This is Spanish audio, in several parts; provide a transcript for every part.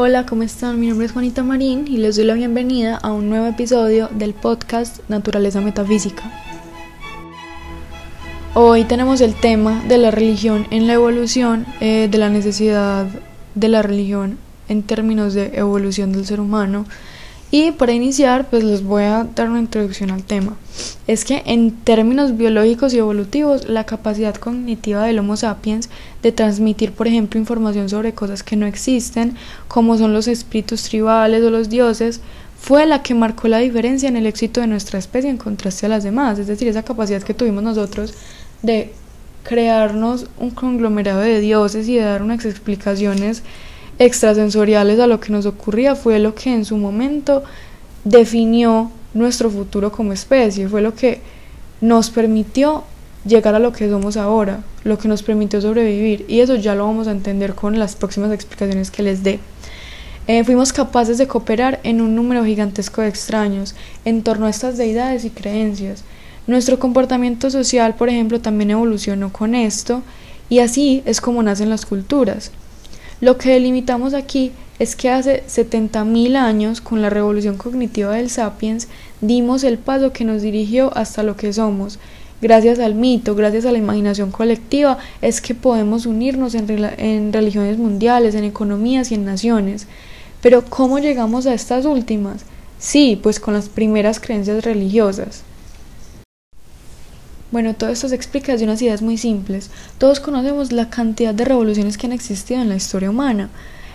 Hola, ¿cómo están? Mi nombre es Juanita Marín y les doy la bienvenida a un nuevo episodio del podcast Naturaleza Metafísica. Hoy tenemos el tema de la religión en la evolución, eh, de la necesidad de la religión en términos de evolución del ser humano y para iniciar, pues les voy a dar una introducción al tema. Es que en términos biológicos y evolutivos, la capacidad cognitiva del Homo sapiens de transmitir, por ejemplo, información sobre cosas que no existen, como son los espíritus tribales o los dioses, fue la que marcó la diferencia en el éxito de nuestra especie en contraste a las demás. Es decir, esa capacidad que tuvimos nosotros de crearnos un conglomerado de dioses y de dar unas explicaciones extrasensoriales a lo que nos ocurría fue lo que en su momento definió nuestro futuro como especie, fue lo que nos permitió llegar a lo que somos ahora, lo que nos permitió sobrevivir y eso ya lo vamos a entender con las próximas explicaciones que les dé. Eh, fuimos capaces de cooperar en un número gigantesco de extraños en torno a estas deidades y creencias. Nuestro comportamiento social, por ejemplo, también evolucionó con esto y así es como nacen las culturas. Lo que delimitamos aquí es que hace 70.000 años, con la revolución cognitiva del sapiens, dimos el paso que nos dirigió hasta lo que somos. Gracias al mito, gracias a la imaginación colectiva, es que podemos unirnos en, en religiones mundiales, en economías y en naciones. Pero ¿cómo llegamos a estas últimas? Sí, pues con las primeras creencias religiosas. Bueno, todo esto se explica desde unas ideas muy simples. Todos conocemos la cantidad de revoluciones que han existido en la historia humana,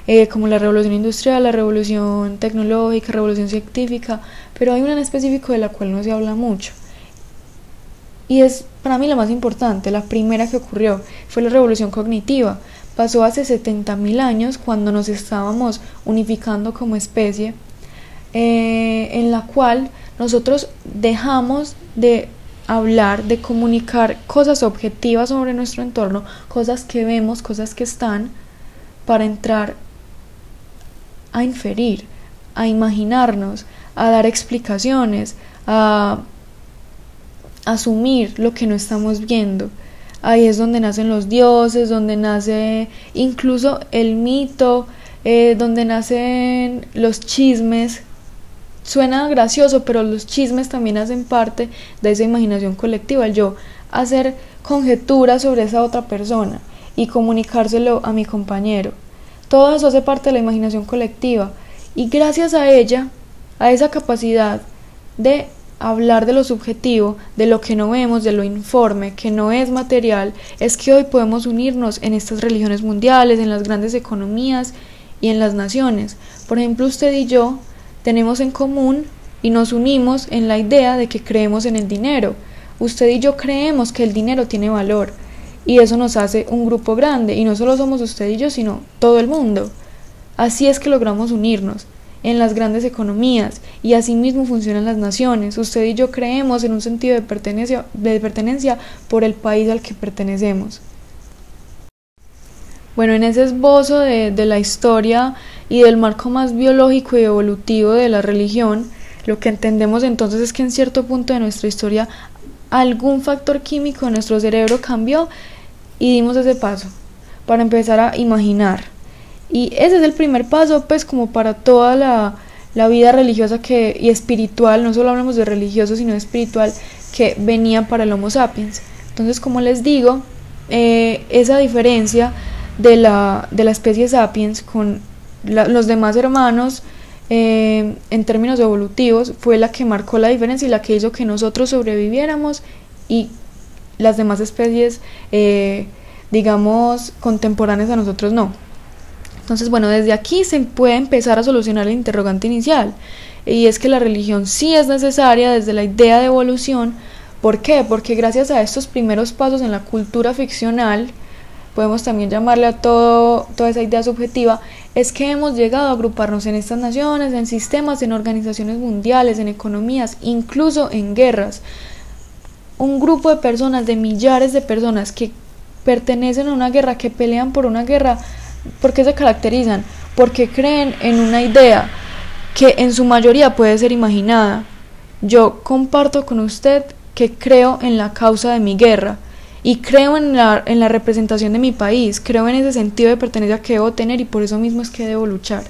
eh, como la revolución industrial, la revolución tecnológica, revolución científica, pero hay una en específico de la cual no se habla mucho. Y es para mí la más importante, la primera que ocurrió, fue la revolución cognitiva. Pasó hace 70.000 años cuando nos estábamos unificando como especie, eh, en la cual nosotros dejamos de hablar, de comunicar cosas objetivas sobre nuestro entorno, cosas que vemos, cosas que están, para entrar a inferir, a imaginarnos, a dar explicaciones, a asumir lo que no estamos viendo. Ahí es donde nacen los dioses, donde nace incluso el mito, eh, donde nacen los chismes suena gracioso, pero los chismes también hacen parte de esa imaginación colectiva, yo hacer conjeturas sobre esa otra persona y comunicárselo a mi compañero. Todo eso hace parte de la imaginación colectiva y gracias a ella, a esa capacidad de hablar de lo subjetivo, de lo que no vemos, de lo informe, que no es material, es que hoy podemos unirnos en estas religiones mundiales, en las grandes economías y en las naciones. Por ejemplo, usted y yo tenemos en común y nos unimos en la idea de que creemos en el dinero. Usted y yo creemos que el dinero tiene valor y eso nos hace un grupo grande y no solo somos usted y yo, sino todo el mundo. Así es que logramos unirnos en las grandes economías y así mismo funcionan las naciones. Usted y yo creemos en un sentido de pertenencia, por el país al que pertenecemos. Bueno, en ese esbozo de la historia y del marco más biológico y evolutivo de la religión, lo que entendemos entonces es que en cierto punto de nuestra historia algún factor químico en nuestro cerebro cambió y dimos ese paso para empezar a imaginar. Y ese es el primer paso, pues como para toda la, la vida religiosa que, y espiritual, no solo hablamos de religioso, sino de espiritual, que venía para el Homo sapiens. Entonces, como les digo, eh, esa diferencia de la, de la especie sapiens con los demás hermanos eh, en términos evolutivos fue la que marcó la diferencia y la que hizo que nosotros sobreviviéramos y las demás especies, eh, digamos, contemporáneas a nosotros no. Entonces, bueno, desde aquí se puede empezar a solucionar el interrogante inicial. Y es que la religión sí es necesaria desde la idea de evolución. ¿Por qué? Porque gracias a estos primeros pasos en la cultura ficcional, podemos también llamarle a todo, toda esa idea subjetiva, es que hemos llegado a agruparnos en estas naciones, en sistemas, en organizaciones mundiales, en economías, incluso en guerras. Un grupo de personas, de millares de personas que pertenecen a una guerra, que pelean por una guerra, ¿por qué se caracterizan? Porque creen en una idea que en su mayoría puede ser imaginada. Yo comparto con usted que creo en la causa de mi guerra y creo en la, en la representación de mi país, creo en ese sentido de pertenencia que debo tener y por eso mismo es que debo luchar.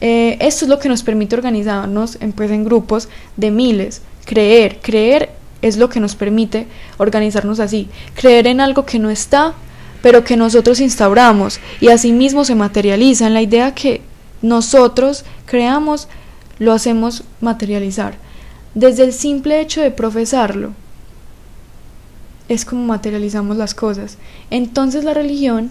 Eh, esto es lo que nos permite organizarnos en, pues, en grupos de miles. Creer, creer es lo que nos permite organizarnos así. Creer en algo que no está, pero que nosotros instauramos y asimismo se materializa en la idea que nosotros creamos, lo hacemos materializar. Desde el simple hecho de profesarlo, es como materializamos las cosas. Entonces la religión,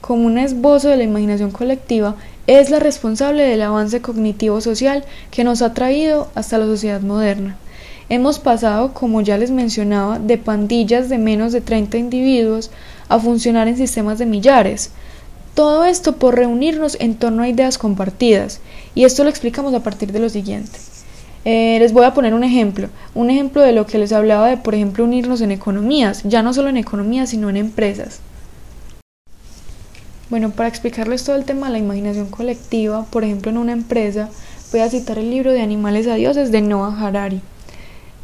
como un esbozo de la imaginación colectiva, es la responsable del avance cognitivo social que nos ha traído hasta la sociedad moderna. Hemos pasado, como ya les mencionaba, de pandillas de menos de 30 individuos a funcionar en sistemas de millares. Todo esto por reunirnos en torno a ideas compartidas, y esto lo explicamos a partir de lo siguiente. Eh, les voy a poner un ejemplo, un ejemplo de lo que les hablaba de, por ejemplo, unirnos en economías, ya no solo en economías, sino en empresas. Bueno, para explicarles todo el tema de la imaginación colectiva, por ejemplo, en una empresa, voy a citar el libro de Animales a Dioses de Noah Harari.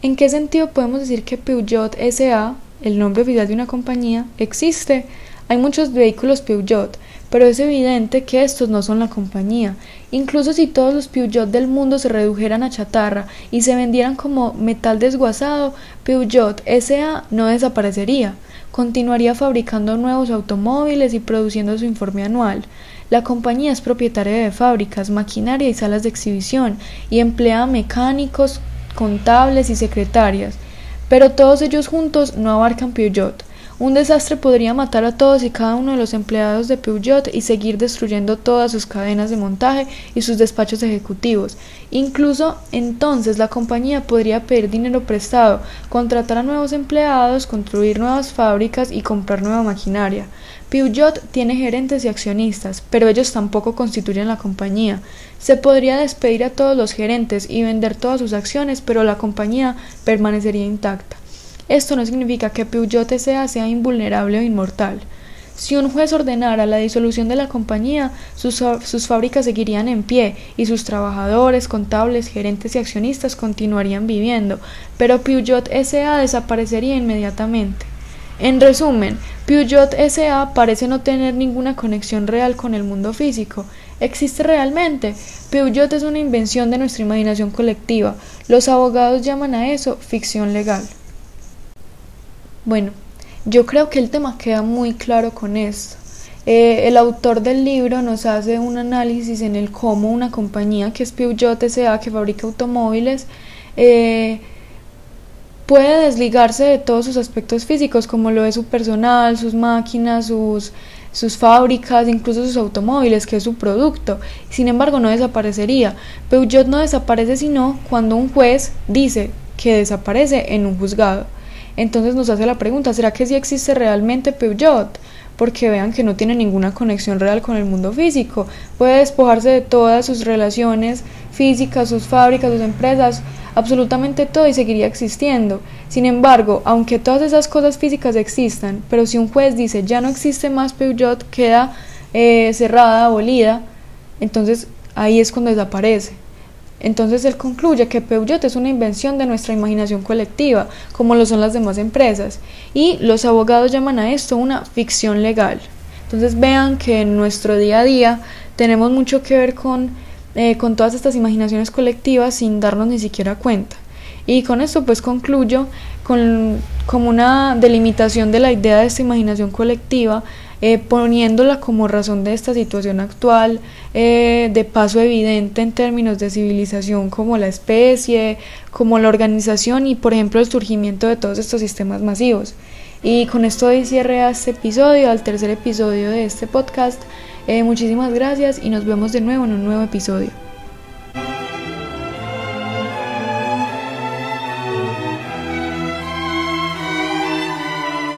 ¿En qué sentido podemos decir que Peugeot SA, el nombre oficial de una compañía, existe? Hay muchos vehículos Peugeot, pero es evidente que estos no son la compañía. Incluso si todos los Peugeot del mundo se redujeran a chatarra y se vendieran como metal desguazado, Peugeot SA no desaparecería. Continuaría fabricando nuevos automóviles y produciendo su informe anual. La compañía es propietaria de fábricas, maquinaria y salas de exhibición y emplea mecánicos, contables y secretarias. Pero todos ellos juntos no abarcan Peugeot. Un desastre podría matar a todos y cada uno de los empleados de Peugeot y seguir destruyendo todas sus cadenas de montaje y sus despachos ejecutivos. Incluso entonces la compañía podría pedir dinero prestado, contratar a nuevos empleados, construir nuevas fábricas y comprar nueva maquinaria. Peugeot tiene gerentes y accionistas, pero ellos tampoco constituyen la compañía. Se podría despedir a todos los gerentes y vender todas sus acciones, pero la compañía permanecería intacta. Esto no significa que Peugeot sea sea invulnerable o inmortal. Si un juez ordenara la disolución de la compañía, sus, sus, fábricas seguirían en pie y sus trabajadores, contables, gerentes y accionistas continuarían viviendo, pero Peugeot SA desaparecería inmediatamente. En resumen, Peugeot SA parece no tener ninguna conexión real con el mundo físico. ¿Existe realmente? Peugeot es una invención de nuestra imaginación colectiva. Los abogados llaman a eso ficción legal. Bueno, yo creo que el tema queda muy claro con esto. Eh, el autor del libro nos hace un análisis en el cómo una compañía que es Peugeot S.A. que fabrica automóviles eh, puede desligarse de todos sus aspectos físicos como lo es su personal, sus máquinas, sus, sus fábricas, incluso sus automóviles, que es su producto. Sin embargo, no desaparecería. Peugeot no desaparece sino cuando un juez dice que desaparece en un juzgado. Entonces nos hace la pregunta, ¿será que sí existe realmente Peugeot? Porque vean que no tiene ninguna conexión real con el mundo físico. Puede despojarse de todas sus relaciones físicas, sus fábricas, sus empresas, absolutamente todo y seguiría existiendo. Sin embargo, aunque todas esas cosas físicas existan, pero si un juez dice ya no existe más Peugeot, queda eh, cerrada, abolida, entonces ahí es cuando desaparece. Entonces él concluye que Peugeot es una invención de nuestra imaginación colectiva, como lo son las demás empresas, y los abogados llaman a esto una ficción legal. Entonces vean que en nuestro día a día tenemos mucho que ver con, eh, con todas estas imaginaciones colectivas sin darnos ni siquiera cuenta. Y con esto pues concluyo con como una delimitación de la idea de esta imaginación colectiva eh, poniéndola como razón de esta situación actual, eh, de paso evidente en términos de civilización como la especie, como la organización y por ejemplo el surgimiento de todos estos sistemas masivos. Y con esto doy cierre a este episodio, al tercer episodio de este podcast. Eh, muchísimas gracias y nos vemos de nuevo en un nuevo episodio.